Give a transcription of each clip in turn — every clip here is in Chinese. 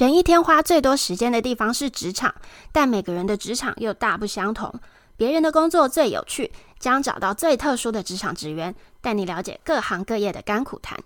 人一天花最多时间的地方是职场，但每个人的职场又大不相同。别人的工作最有趣，将找到最特殊的职场职员，带你了解各行各业的甘苦谈。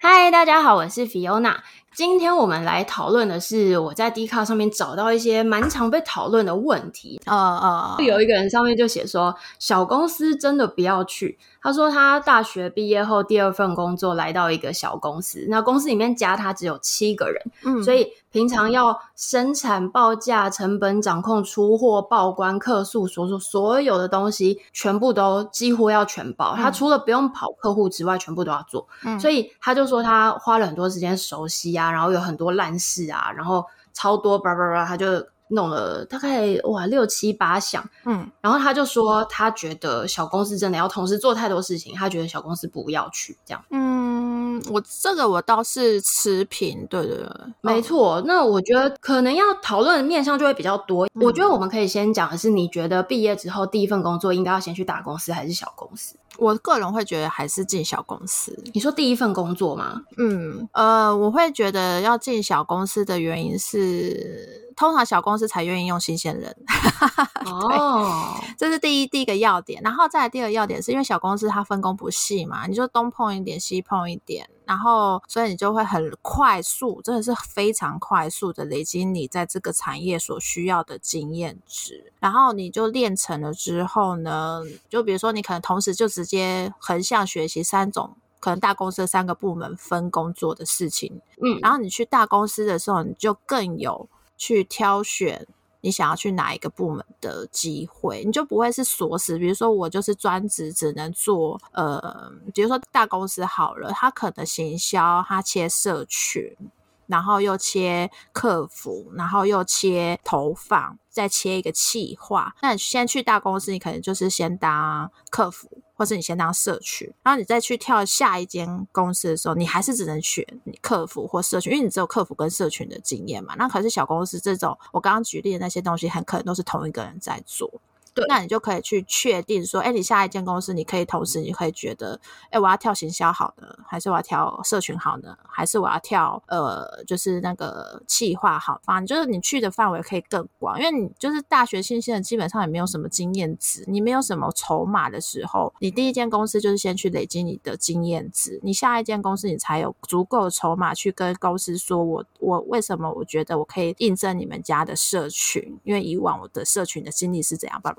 嗨，大家好，我是 Fiona。今天我们来讨论的是我在 Dcard 上面找到一些蛮常被讨论的问题。呃呃，有一个人上面就写说，小公司真的不要去。他说他大学毕业后第二份工作来到一个小公司，那公司里面加他只有七个人，嗯，所以平常要生产、报价、成本掌控、出货、报关、客诉，所说所有的东西全部都几乎要全包。他除了不用跑客户之外，全部都要做。嗯，所以他就说他花了很多时间熟悉啊，然后有很多烂事啊，然后超多叭叭叭，他就。弄了大概哇六七八项，嗯，然后他就说他觉得小公司真的要同时做太多事情，他觉得小公司不要去这样。嗯，我这个我倒是持平，对对对，没错。哦，那我觉得可能要讨论的面向就会比较多。嗯，我觉得我们可以先讲的是，你觉得毕业之后第一份工作应该要先去大公司还是小公司？我个人会觉得还是进小公司。你说第一份工作吗？嗯，呃，我会觉得要进小公司的原因是。通常小公司才愿意用新鲜人，哦，这是第一第一个要点。然后再来第二个要点，是因为小公司它分工不细嘛，你就东碰一点，西碰一点，然后所以你就会很快速，真的是非常快速的累积你在这个产业所需要的经验值。然后你就练成了之后呢，就比如说你可能同时就直接横向学习三种可能大公司的三个部门分工做的事情，嗯，然后你去大公司的时候，你就更有。去挑选你想要去哪一个部门的机会，你就不会是锁死。比如说，我就是专职只能做呃，比如说大公司好了，他可能行销，他切社群，然后又切客服，然后又切投放，再切一个企划。那你先去大公司，你可能就是先当客服。或是你先当社区，然后你再去跳下一间公司的时候，你还是只能选你客服或社群，因为你只有客服跟社群的经验嘛。那可是小公司这种，我刚刚举例的那些东西，很可能都是同一个人在做。对，那你就可以去确定说，哎，你下一间公司，你可以同时，你可以觉得，哎，我要跳行销好呢，还是我要跳社群好呢，还是我要跳呃，就是那个企划好？反正就是你去的范围可以更广，因为你就是大学新鲜人，基本上也没有什么经验值，你没有什么筹码的时候，你第一间公司就是先去累积你的经验值，你下一间公司你才有足够的筹码去跟公司说我，我我为什么我觉得我可以印证你们家的社群，因为以往我的社群的经历是怎样吧。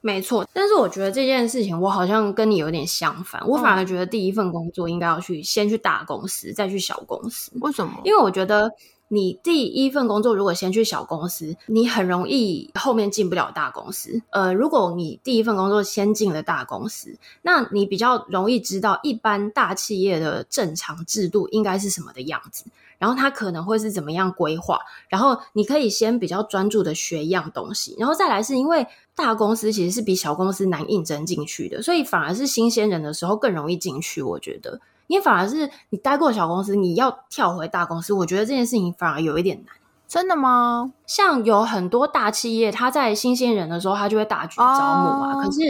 没错，但是我觉得这件事情我好像跟你有点相反，我反而觉得第一份工作应该要去先去大公司，再去小公司。为什么？因为我觉得你第一份工作如果先去小公司，你很容易后面进不了大公司。呃，如果你第一份工作先进了大公司，那你比较容易知道一般大企业的正常制度应该是什么的样子。然后它可能会是怎么样规划？然后你可以先比较专注的学一样东西，然后再来是因为大公司其实是比小公司难应征进去的，所以反而是新鲜人的时候更容易进去。我觉得，因为反而是你待过小公司，你要跳回大公司，我觉得这件事情反而有一点难。真的吗？像有很多大企业，他在新鲜人的时候，他就会大举招募啊。Oh. 可是。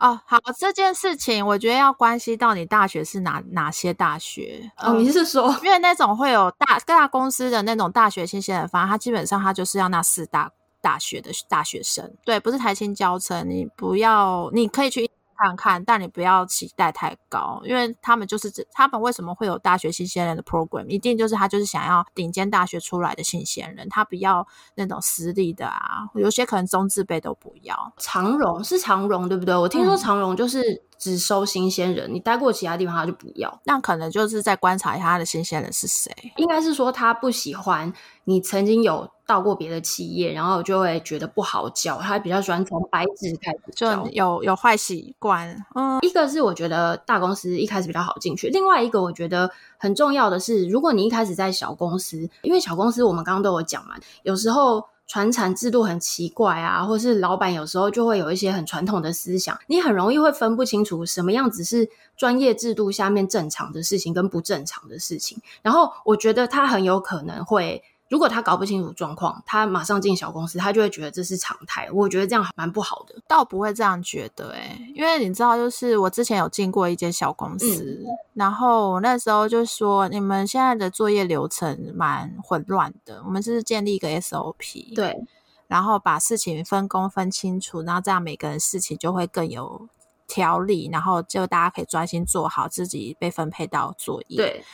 哦，好，这件事情我觉得要关系到你大学是哪哪些大学哦？嗯、你是说，因为那种会有大各大公司的那种大学新鲜人发，他基本上他就是要那四大大学的大学生，对，不是台青教程，你不要，你可以去。看看，但你不要期待太高，因为他们就是他们为什么会有大学新鲜人的 program，一定就是他就是想要顶尖大学出来的新鲜人，他不要那种私立的啊，有些可能中字辈都不要。长荣是长荣对不对？我听说长荣就是只收新鲜人，嗯、你待过其他地方他就不要。那可能就是在观察一下他的新鲜人是谁，应该是说他不喜欢你曾经有。到过别的企业，然后就会觉得不好教。他比较喜欢从白纸开始教，就有有坏习惯。嗯，一个是我觉得大公司一开始比较好进去，另外一个我觉得很重要的是，如果你一开始在小公司，因为小公司我们刚刚都有讲嘛，有时候传产制度很奇怪啊，或是老板有时候就会有一些很传统的思想，你很容易会分不清楚什么样子是专业制度下面正常的事情跟不正常的事情。然后我觉得他很有可能会。如果他搞不清楚状况，他马上进小公司，他就会觉得这是常态。我觉得这样蛮不好的。倒不会这样觉得、欸，哎，因为你知道，就是我之前有进过一间小公司，嗯、然后那时候就说，你们现在的作业流程蛮混乱的，我们就是建立一个 SOP，对，然后把事情分工分清楚，然后这样每个人事情就会更有条理，然后就大家可以专心做好自己被分配到作业。对。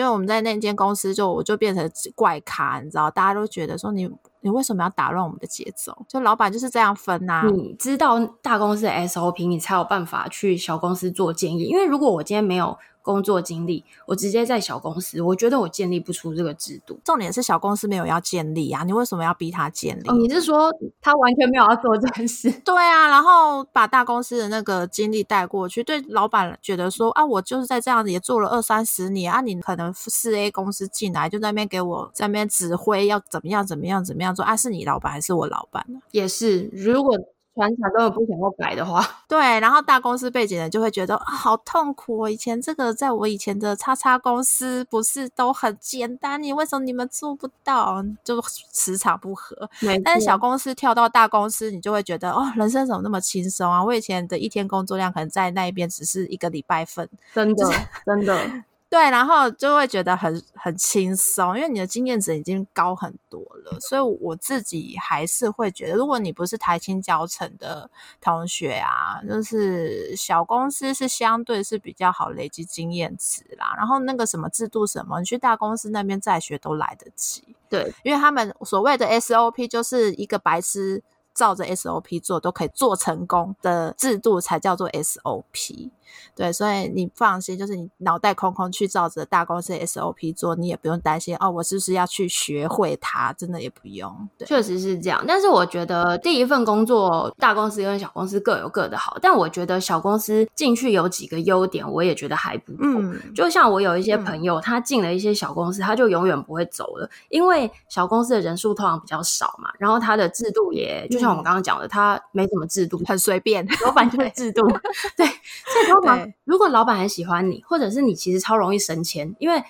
就我们在那间公司，就我就变成怪咖，你知道，大家都觉得说你你为什么要打乱我们的节奏？就老板就是这样分呐、你知道大公司的 SOP，你才有办法去小公司做建议。因为如果我今天没有。工作经历，我直接在小公司，我觉得我建立不出这个制度。重点是小公司没有要建立啊，你为什么要逼他建立？哦，你是说他完全没有要做这件事？对啊，然后把大公司的那个经历带过去，对老板觉得说啊，我就是在这样子也做了二三十年啊，你可能四 A 公司进来就在那边给我在那边指挥要怎么样怎么样怎么样做啊，是你老板还是我老板呢？也是，如果。船厂根本不想要改的话，对，然后大公司背景的就会觉得、啊、好痛苦。我以前这个在我以前的叉叉公司不是都很简单？你为什么你们做不到？就磁场不合。但是小公司跳到大公司，你就会觉得哦，人生怎么那么轻松啊？我以前的一天工作量可能在那一边只是一个礼拜份，真的，真的。对，然后就会觉得很很轻松，因为你的经验值已经高很多了，所以我自己还是会觉得，如果你不是台清教程的同学啊，就是小公司是相对是比较好累积经验值啦。然后那个什么制度什么，你去大公司那边再学都来得及。对，因为他们所谓的 SOP 就是一个白痴照着 SOP 做都可以做成功的制度，才叫做 SOP。对，所以你放心，就是你脑袋空空去照着大公司 SOP 做，你也不用担心哦，我是不是要去学会它？真的也不用。对，确实是这样。但是我觉得第一份工作，大公司跟小公司各有各的好。但我觉得小公司进去有几个优点，我也觉得还不错。嗯，就像我有一些朋友，嗯、他进了一些小公司，他就永远不会走了，因为小公司的人数通常比较少嘛，然后他的制度也就像我们刚刚讲的，他没什么制度，很随便，老板就是制度。对，所以通常。如果老板很喜欢你，或者是你其实超容易升迁，因为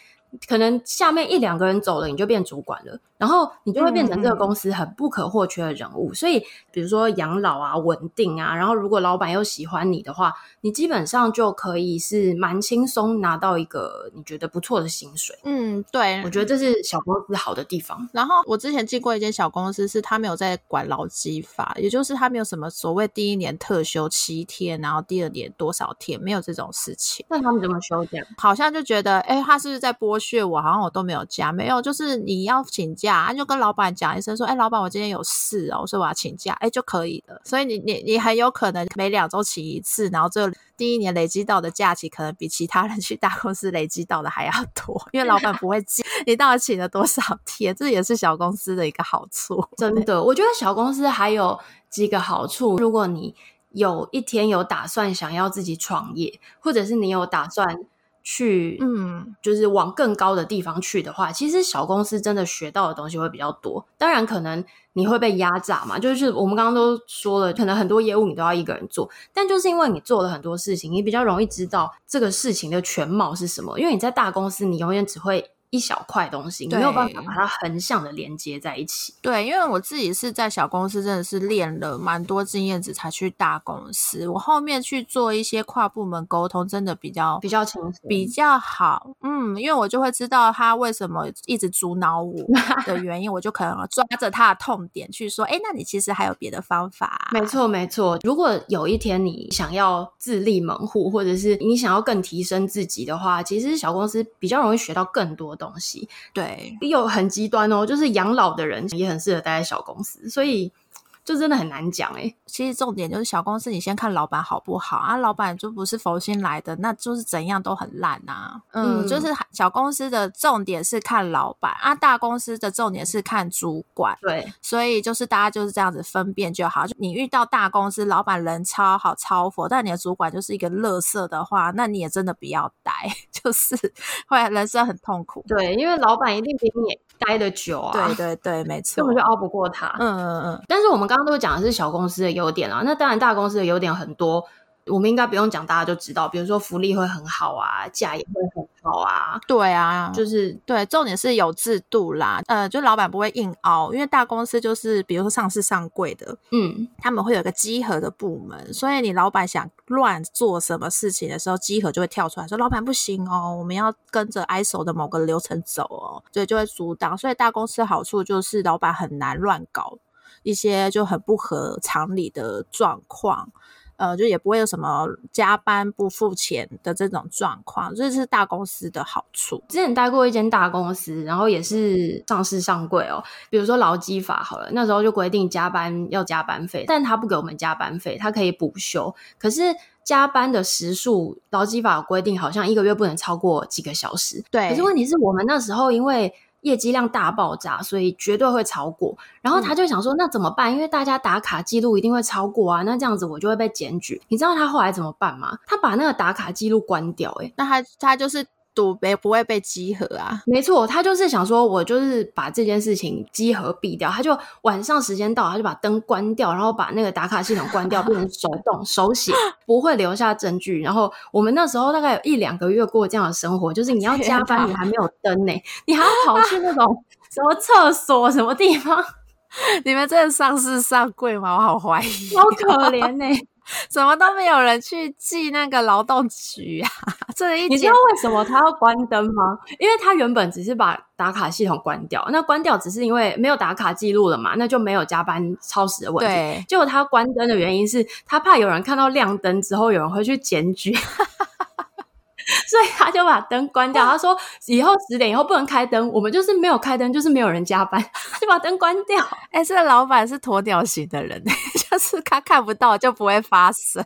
可能下面一两个人走了，你就变主管了。然后你就会变成这个公司很不可或缺的人物，嗯、所以比如说养老啊、稳定啊，然后如果老板又喜欢你的话，你基本上就可以是蛮轻松拿到一个你觉得不错的薪水。嗯，对，我觉得这是小公司好的地方。然后我之前进过一间小公司，是他没有在管劳基法，也就是他没有什么所谓第一年特休七天，然后第二年多少天，没有这种事情。那他们怎么休假？好像就觉得，哎，他是不是在剥削我？好像我都没有假，没有，就是你要请假。啊，就跟老板讲一声说，哎，老板，我今天有事哦，所以我要请假，哎，就可以了。所以你你你很有可能每两周请一次，然后这第一年累积到的假期，可能比其他人去大公司累积到的还要多，因为老板不会记 你到底请了多少天，这也是小公司的一个好处。真的，我觉得小公司还有几个好处，如果你有一天有打算想要自己创业，或者是你有打算。去，嗯，就是往更高的地方去的话，其实小公司真的学到的东西会比较多。当然，可能你会被压榨嘛，就是我们刚刚都说了，可能很多业务你都要一个人做，但就是因为你做了很多事情，你比较容易知道这个事情的全貌是什么。因为你在大公司，你永远只会。一小块东西，你没有办法把它横向的连接在一起。对，因为我自己是在小公司，真的是练了蛮多经验值才去大公司。我后面去做一些跨部门沟通，真的比较比较轻松，比较好。嗯，因为我就会知道他为什么一直阻挠我 的原因，我就可能抓着他的痛点去说：“哎，那你其实还有别的方法啊。”没错，没错。如果有一天你想要自立门户，或者是你想要更提升自己的话，其实小公司比较容易学到更多东西。对，有很极端哦，就是养老的人也很适合待在小公司，所以。就真的很难讲哎、欸，其实重点就是小公司，你先看老板好不好啊？老板就不是佛心来的，那就是怎样都很烂啊。嗯，就是小公司的重点是看老板啊，大公司的重点是看主管。对，所以就是大家就是这样子分辨就好。就你遇到大公司老板人超好超佛，但你的主管就是一个乐色的话，那你也真的不要待，就是会人生很痛苦。对，因为老板一定比你待的久啊。对对对，没错，根本就熬不过他。嗯嗯嗯。但是我们刚刚都讲的是小公司的优点啊，那当然大公司的优点很多。我们应该不用讲，大家就知道，比如说福利会很好啊，假也会很好啊。对啊，就是对，重点是有制度啦。呃，就老板不会硬凹，因为大公司就是比如说上市上柜的，嗯，他们会有个稽核的部门，所以你老板想乱做什么事情的时候，稽核就会跳出来说：“老板不行哦，我们要跟着 ISO 的某个流程走哦。”所以就会阻挡。所以大公司的好处就是老板很难乱搞。一些就很不合常理的状况，呃，就也不会有什么加班不付钱的这种状况，这是大公司的好处。之前待过一间大公司，然后也是上市上柜哦。比如说劳基法好了，那时候就规定加班要加班费，但他不给我们加班费，他可以补休。可是加班的时数，劳基法规定，好像一个月不能超过几个小时。对。可是问题是我们那时候因为。业绩量大爆炸，所以绝对会超过。然后他就想说，那怎么办？因为大家打卡记录一定会超过啊，那这样子我就会被检举。你知道他后来怎么办吗？他把那个打卡记录关掉。诶，那他他就是。堵没不会被集合啊？没错，他就是想说，我就是把这件事情集合毙掉。他就晚上时间到，他就把灯关掉，然后把那个打卡系统关掉，变成手动手写，不会留下证据。然后我们那时候大概有一两个月过这样的生活，就是你要加班，你还没有灯呢、欸，你还要跑去那种什么厕所什么地方？你们真的上市上柜吗？我好怀疑，好可怜呢、欸。怎么都没有人去记那个劳动局啊？这一你知道为什么他要关灯吗？因为他原本只是把打卡系统关掉，那关掉只是因为没有打卡记录了嘛，那就没有加班超时的问题。对，结果他关灯的原因是他怕有人看到亮灯之后有人会去检举。所以他就把灯关掉。他说：“以后十点以后不能开灯，我们就是没有开灯，就是没有人加班，把灯关掉。”哎，这个老板是鸵鸟型的人，就是他看不到就不会发生，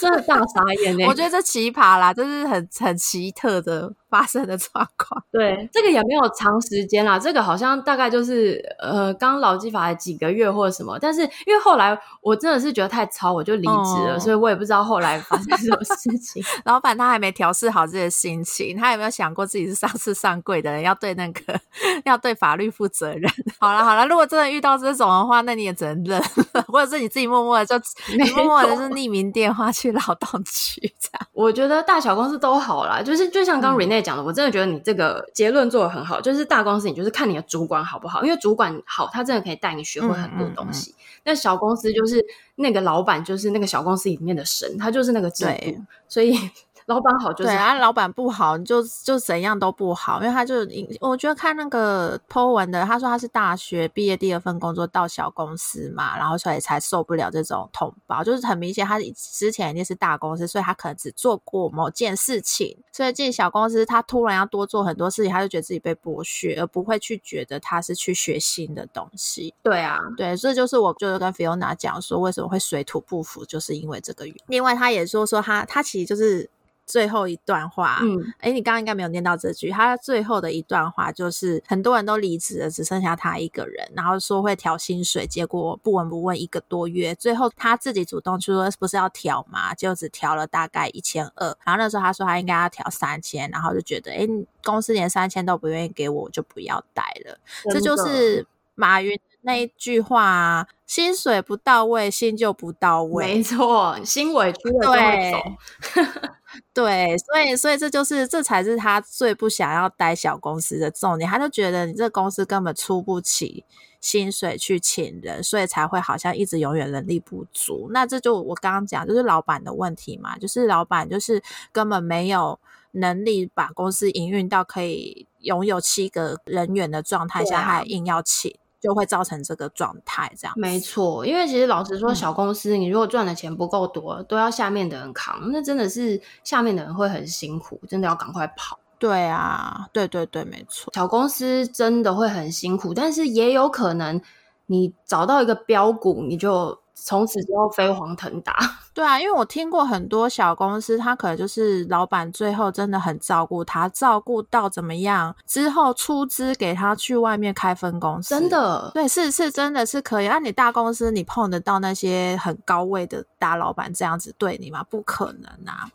真的大傻眼呢。我觉得这奇葩啦，这是很很奇特的。发生的状况，对，这个也没有长时间啦，这个好像大概就是呃，刚劳基法几个月或者什么，但是因为后来我真的是觉得太操，我就离职了，哦，所以我也不知道后来发生什么事情。老板他还没调试好自己的心情，他有没有想过自己是上次上柜的人，要对那个要对法律负责任？好了好了，如果真的遇到这种的话，那你也只能认，或者是你自己默默的就 你默默的是匿名电话去劳动局这样。我觉得大小公司都好啦，就是就像刚 Rene 讲的，我真的觉得你这个结论做的很好。就是大公司，你就是看你的主管好不好，因为主管好，他真的可以带你学会很多东西。那、嗯嗯嗯、小公司就是那个老板，就是那个小公司里面的神，他就是那个制度，所以。老板好就是对啊，老板不好你就就怎样都不好，因为他就我觉得看那个 po 文的，他说他是大学毕业第二份工作到小公司嘛，然后所以才受不了这种通报，就是很明显他之前一定是大公司，所以他可能只做过某件事情，所以进小公司他突然要多做很多事情，他就觉得自己被剥削，而不会去觉得他是去学新的东西。对啊，对，这就是我就是跟 Fiona 讲说为什么会水土不服，就是因为这个原因。另外他也说说他他其实就是。最后一段话，嗯，哎、欸、你刚刚应该没有念到这句。他最后的一段话就是，很多人都离职了，只剩下他一个人，然后说会调薪水，结果不闻不问一个多月，最后他自己主动去说，不是要调吗？就只调了大概一千二。然后那时候他说他应该要调三千，然后就觉得，哎、欸、公司连三千都不愿意给我，我就不要待了。这就是马云那一句话：薪水不到位，心就不到位。没错，心委屈了就会走。对，所以所以这就是这才是他最不想要待小公司的重点，他就觉得你这公司根本出不起薪水去请人，所以才会好像一直永远人力不足。那这就我刚刚讲，就是老板的问题嘛，就是老板就是根本没有能力把公司营运到可以拥有七个人员的状态下，他还硬要请。就会造成这个状态，这样没错。因为其实老实说，小公司你如果赚的钱不够多，嗯，都要下面的人扛，那真的是下面的人会很辛苦，真的要赶快跑。对啊，对对对，没错。小公司真的会很辛苦，但是也有可能你找到一个标股，你就。从此之后飞黄腾达，对啊，因为我听过很多小公司，他可能就是老板最后真的很照顾他，照顾到怎么样之后出资给他去外面开分公司，真的，对，是是真的是可以。那、啊、你大公司你碰得到那些很高位的大老板这样子对你吗？不可能啊，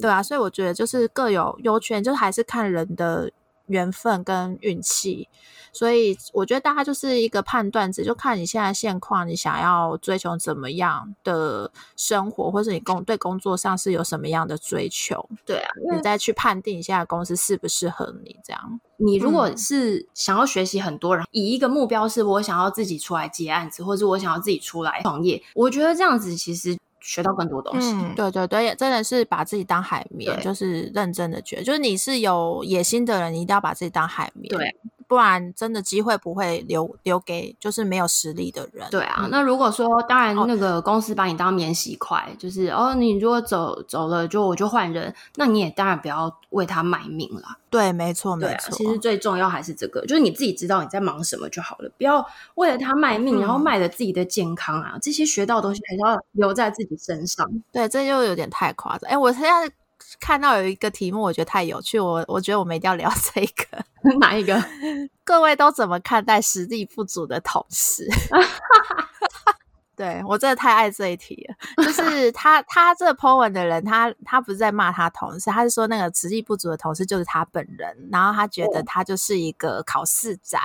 对啊，所以我觉得就是各有优缺，就是还是看人的。缘分跟运气。所以我觉得大家就是一个判断值，就看你现在现况，你想要追求怎么样的生活，或是你工对工作上是有什么样的追求？对啊，你再去判定一下公司适不适合你。这样，你如果是想要学习很多，然后以一个目标是我想要自己出来接案子，或者我想要自己出来创业，我觉得这样子其实学到更多东西。嗯，对对对，真的是把自己当海绵，就是认真的觉得，就是你是有野心的人，你一定要把自己当海绵。对。不然真的机会不会留留给就是没有实力的人。对啊，那如果说当然那个公司把你当免洗块，哦、就是哦，你如果走走了就我就换人，那你也当然不要为他卖命了。对，没错，没错、啊。其实最重要还是这个，就是你自己知道你在忙什么就好了，不要为了他卖命，嗯、然后卖了自己的健康啊，这些学到的东西还是要留在自己身上。对，这就有点太夸张。哎，我现在。看到有一个题目，我觉得太有趣，我我觉得我们一定要聊这个。哪一个？各位都怎么看待实力不足的同事？对，我真的太爱这一题了。就是他他这个 po 文的人，他他不是在骂他同事，他是说那个实力不足的同事就是他本人，然后他觉得他就是一个考试仔，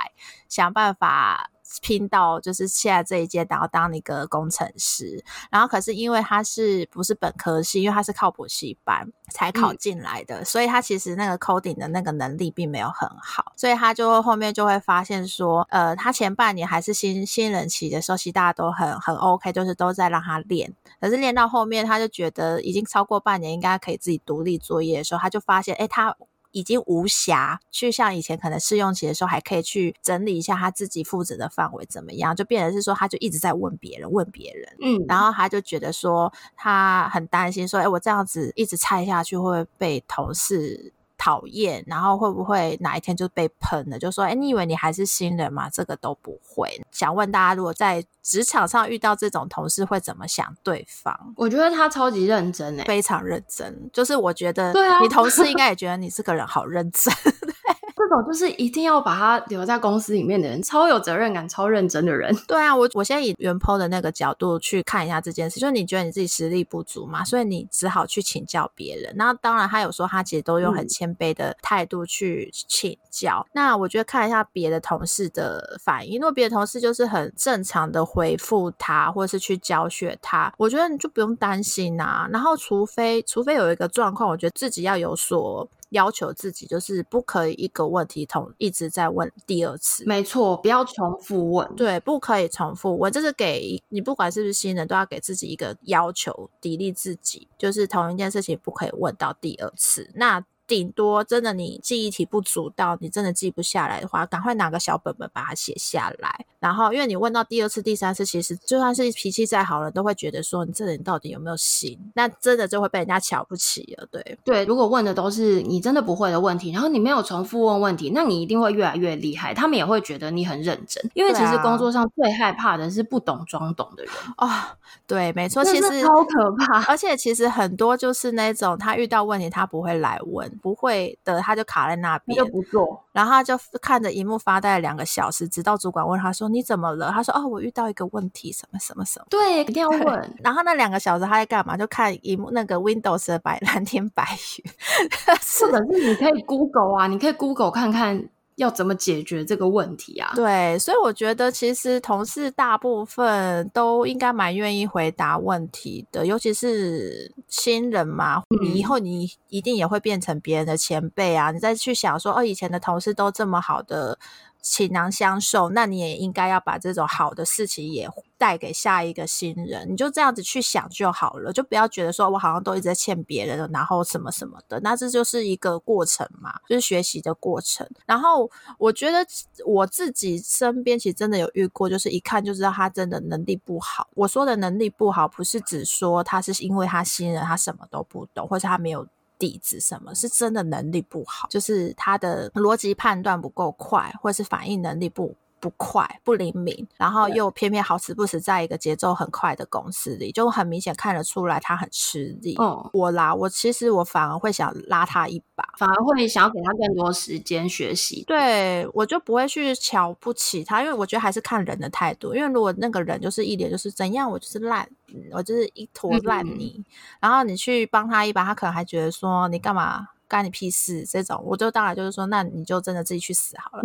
想办法。拼到就是现在这一届，然后当一个工程师，然后可是因为他是不是本科系，因为他是靠补习班才考进来的，嗯、所以他其实那个 coding 的那个能力并没有很好，所以他就后面就会发现说，呃，他前半年还是新新人期的时候，其实大家都很很 OK，就是都在让他练，可是练到后面，他就觉得已经超过半年，应该可以自己独立作业的时候，他就发现，哎，他。已经无暇去像以前可能试用期的时候还可以去整理一下他自己负责的范围怎么样，就变成是说他就一直在问别人问别人，嗯，然后他就觉得说他很担心说，哎，我这样子一直拆下去会不会被同事讨厌，然后会不会哪一天就被喷了？就说，哎，你以为你还是新人吗？这个都不会。想问大家，如果在职场上遇到这种同事，会怎么想对方？我觉得他超级认真，哎，非常认真。就是我觉得，你同事应该也觉得你这个人好认真。这种就是一定要把他留在公司里面的人，超有责任感、超认真的人。对啊，我我现在以原 po 的那个角度去看一下这件事，就是你觉得你自己实力不足嘛，所以你只好去请教别人。那当然，他有说他其实都用很谦卑的态度去请教。嗯、那我觉得看一下别的同事的反应，如果别的同事就是很正常的回复他，或者是去教学他，我觉得你就不用担心啊。然后，除非除非有一个状况，我觉得自己要有所。要求自己就是不可以一个问题同一直在问第二次，没错，不要重复问，对，不可以重复问，这是给你不管是不是新人都要给自己一个要求，砥砺自己，就是同一件事情不可以问到第二次。那顶多真的你记忆体不足到你真的记不下来的话，赶快拿个小本本把它写下来。然后，因为你问到第二次、第三次，其实就算是脾气再好了，都会觉得说你这人到底有没有心？那真的就会被人家瞧不起了。对对，如果问的都是你真的不会的问题，然后你没有重复问问题，那你一定会越来越厉害。他们也会觉得你很认真，因为其实工作上最害怕的是不懂装懂的人哦，对，没错，其实超可怕。而且其实很多就是那种他遇到问题他不会来问。不会的，他就卡在那边，就不做，然后他就看着荧幕发呆了两个小时，直到主管问他说：“你怎么了？”他说：“哦，我遇到一个问题，什么什么什么。”对，一定要问。然后那两个小时他在干嘛？就看荧幕那个 Windows 的白蓝天白云。是的，是你可以 Google 啊，你可以 Google 看看。要怎么解决这个问题啊？对，所以我觉得其实同事大部分都应该蛮愿意回答问题的，尤其是新人嘛，你以后你一定也会变成别人的前辈啊，你再去想说，哦，以前的同事都这么好的。情囊相授，那你也应该要把这种好的事情也带给下一个新人。你就这样子去想就好了，就不要觉得说我好像都一直在欠别人的，然后什么什么的。那这就是一个过程嘛，就是学习的过程。然后我觉得我自己身边其实真的有遇过，就是一看就知道他真的能力不好。我说的能力不好，不是指说他是因为他新人，他什么都不懂，或者他没有。底子什么是真的能力不好，就是他的逻辑判断不够快，或是反应能力不不快、不灵敏，然后又偏偏好死不死在一个节奏很快的公司里，就很明显看得出来他很吃力。嗯，我啦，我其实我反而会想拉他一把，反而会想要给他更多时间学习。对，我就不会去瞧不起他，因为我觉得还是看人的态度。因为如果那个人就是一脸就是怎样，我就是烂，我就是一坨烂泥，嗯、然后你去帮他一把，他可能还觉得说你干嘛？干你屁事这种，我就当然就是说，那你就真的自己去死好了，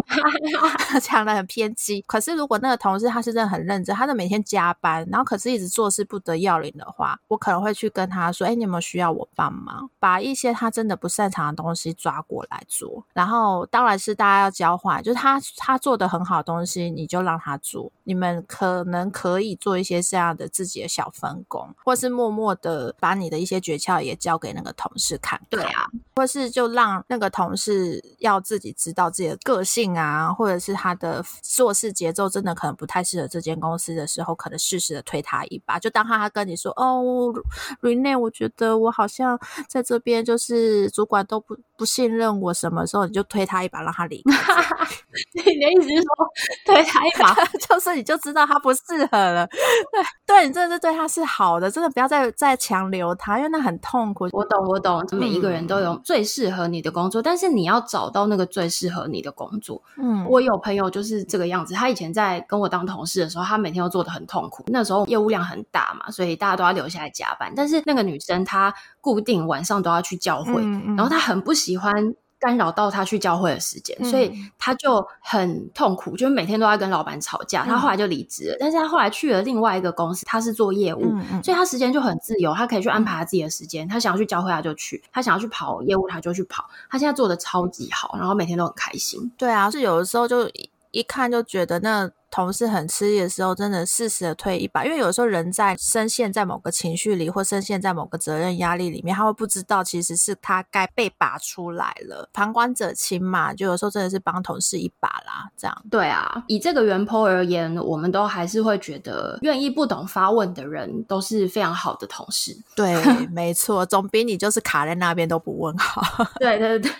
讲的很偏激。可是如果那个同事他是真的很认真，他是每天加班，然后可是一直做事不得要领的话，我可能会去跟他说，哎，你有没有需要我帮忙，把一些他真的不擅长的东西抓过来做。然后当然是大家要交换，就是他他做的很好的东西，你就让他做。你们可能可以做一些这样的自己的小分工，或是默默的把你的一些诀窍也交给那个同事看看。对啊，或是就让那个同事要自己知道自己的个性啊，或者是他的做事节奏真的可能不太适合这间公司的时候，可能适时的推他一把。就当他跟你说：“哦，Rene，我觉得我好像在这边就是主管都不不信任我，什么时候你就推他一把，让他离开。”你的意思是说 推他一把，就是你就知道他不适合了。对，对你真的是对他是好的，真的不要再再强留他，因为那很痛苦。我懂，我懂，每一个人都有最适合你的工作，嗯、但是你要找到那个最适合你的工作。嗯，我有朋友就是这个样子，他以前在跟我当同事的时候，他每天都做的很痛苦。那时候业务量很大嘛，所以大家都要留下来加班。但是那个女生她固定晚上都要去教会，嗯嗯、然后她很不喜欢。干扰到他去教会的时间，嗯、所以他就很痛苦，就每天都在跟老板吵架。他后来就离职了，嗯、但是他后来去了另外一个公司，他是做业务，所以他时间就很自由，他可以去安排他自己的时间。他想要去教会他就去，他想要去跑业务他就去跑。他现在做的超级好，然后每天都很开心。对啊，是有的时候就一看就觉得那。同事很吃力的时候，真的适时的退一把，因为有时候人在深陷在某个情绪里，或深陷在某个责任压力里面，他会不知道其实是他该被拔出来了。旁观者清嘛，就有时候真的是帮同事一把啦。这样对啊，以这个原 PO 而言，我们都还是会觉得，愿意不懂发问的人都是非常好的同事。对，没错，总比你就是卡在那边都不问好。对 对对，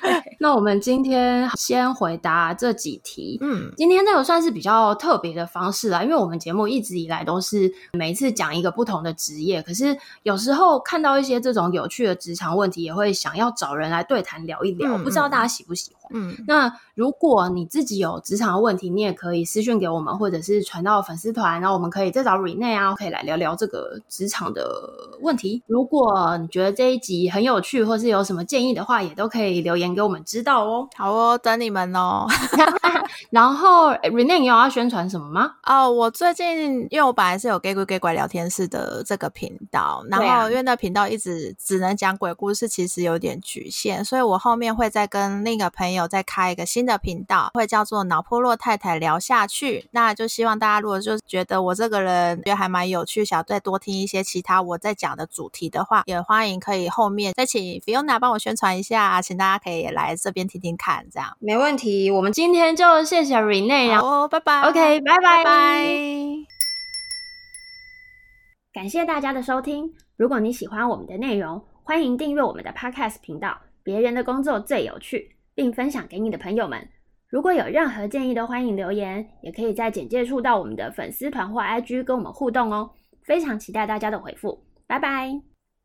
那我们今天先回答这几题。嗯，今天这个算是比较特别。的方式啦，因为我们节目一直以来都是每一次讲一个不同的职业，可是有时候看到一些这种有趣的职场问题，也会想要找人来对谈聊一聊。嗯、不知道大家喜不喜欢？嗯，那如果你自己有职场的问题，你也可以私讯给我们，或者是传到粉丝团，然后我们可以再找 Rene 啊，可以来聊聊这个职场的问题。如果你觉得这一集很有趣，或是有什么建议的话，也都可以留言给我们知道哦。好哦，等你们哦。然后 Rene，你有要宣传什么吗？哦，我最近因为我本来是有 Gay 鬼 Gay 怪聊天室的这个频道，然后因为那频道一直只能讲鬼故事，其实有点局限，所以我后面会再跟另一个朋友再开一个新的频道，会叫做脑波弱太太聊下去。那就希望大家如果就觉得我这个人觉得还蛮有趣，想要再多听一些其他我在讲的主题的话，也欢迎可以后面再请 Fiona 帮我宣传一下，请大家可以来这边听听看，这样没问题。我们今天就谢谢 Rene，然后拜拜，OK，拜拜。拜拜！感谢大家的收听。如果你喜欢我们的内容，欢迎订阅我们的 Podcast 频道。别人的工作最有趣，并分享给你的朋友们。如果有任何建议，都欢迎留言，也可以在简介处到我们的粉丝团或 IG 跟我们互动哦。非常期待大家的回复。拜拜。